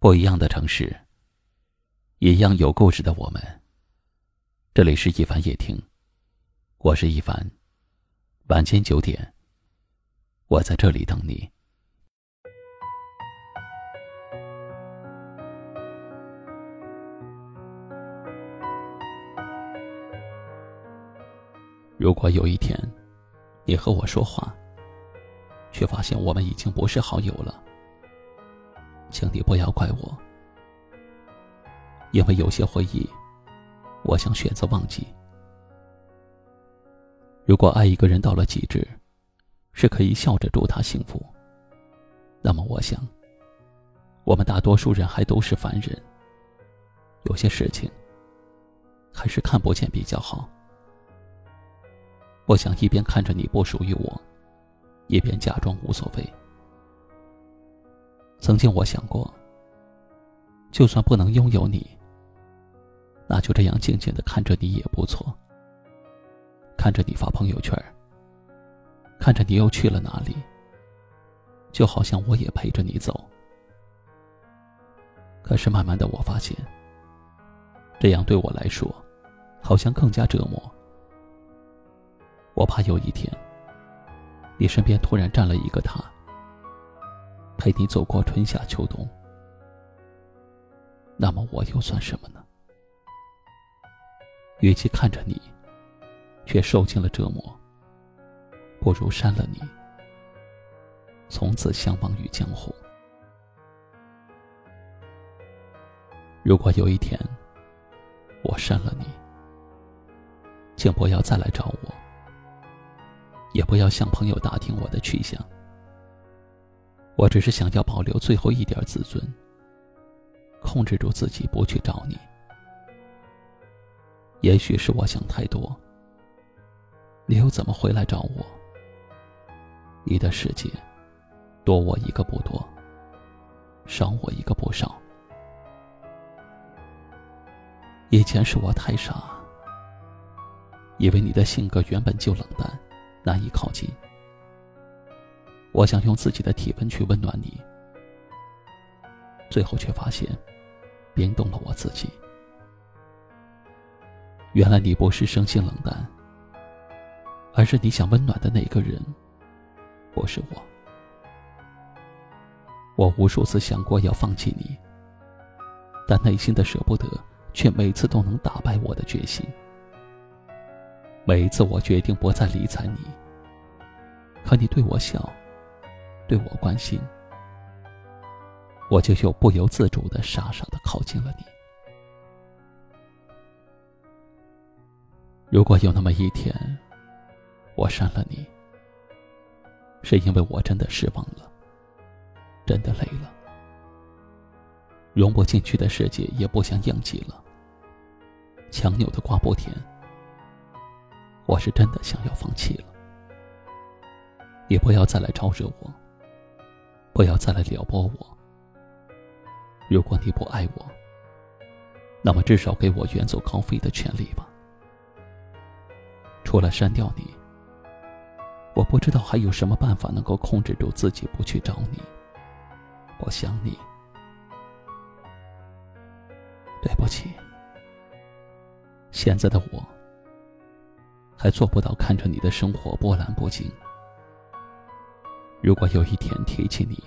不一样的城市，一样有故事的我们。这里是一凡夜听，我是一凡。晚间九点，我在这里等你。如果有一天，你和我说话，却发现我们已经不是好友了。请你不要怪我，因为有些回忆，我想选择忘记。如果爱一个人到了极致，是可以笑着祝他幸福，那么我想，我们大多数人还都是凡人。有些事情，还是看不见比较好。我想一边看着你不属于我，一边假装无所谓。曾经我想过，就算不能拥有你，那就这样静静的看着你也不错。看着你发朋友圈，看着你又去了哪里，就好像我也陪着你走。可是慢慢的我发现，这样对我来说，好像更加折磨。我怕有一天，你身边突然站了一个他。陪你走过春夏秋冬，那么我又算什么呢？与其看着你，却受尽了折磨，不如删了你，从此相忘于江湖。如果有一天我删了你，请不要再来找我，也不要向朋友打听我的去向。我只是想要保留最后一点自尊，控制住自己不去找你。也许是我想太多，你又怎么回来找我？你的世界，多我一个不多，少我一个不少。以前是我太傻，以为你的性格原本就冷淡，难以靠近。我想用自己的体温去温暖你，最后却发现，冰冻了我自己。原来你不是生性冷淡，而是你想温暖的那个人，不是我。我无数次想过要放弃你，但内心的舍不得，却每次都能打败我的决心。每一次我决定不再理睬你，可你对我笑。对我关心，我就又不由自主的傻傻的靠近了你。如果有那么一天，我删了你，是因为我真的失望了，真的累了，融不进去的世界也不想应激了，强扭的瓜不甜，我是真的想要放弃了。也不要再来招惹我。不要再来撩拨我。如果你不爱我，那么至少给我远走高飞的权利吧。除了删掉你，我不知道还有什么办法能够控制住自己不去找你。我想你，对不起。现在的我，还做不到看着你的生活波澜不惊。如果有一天提起你，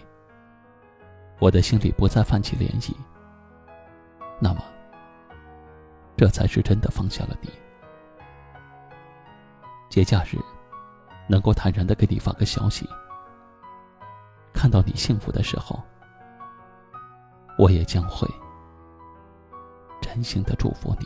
我的心里不再泛起涟漪，那么，这才是真的放下了你。节假日，能够坦然的给你发个消息，看到你幸福的时候，我也将会真心的祝福你。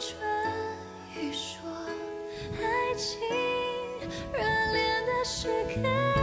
春雨说，爱情热恋的时刻。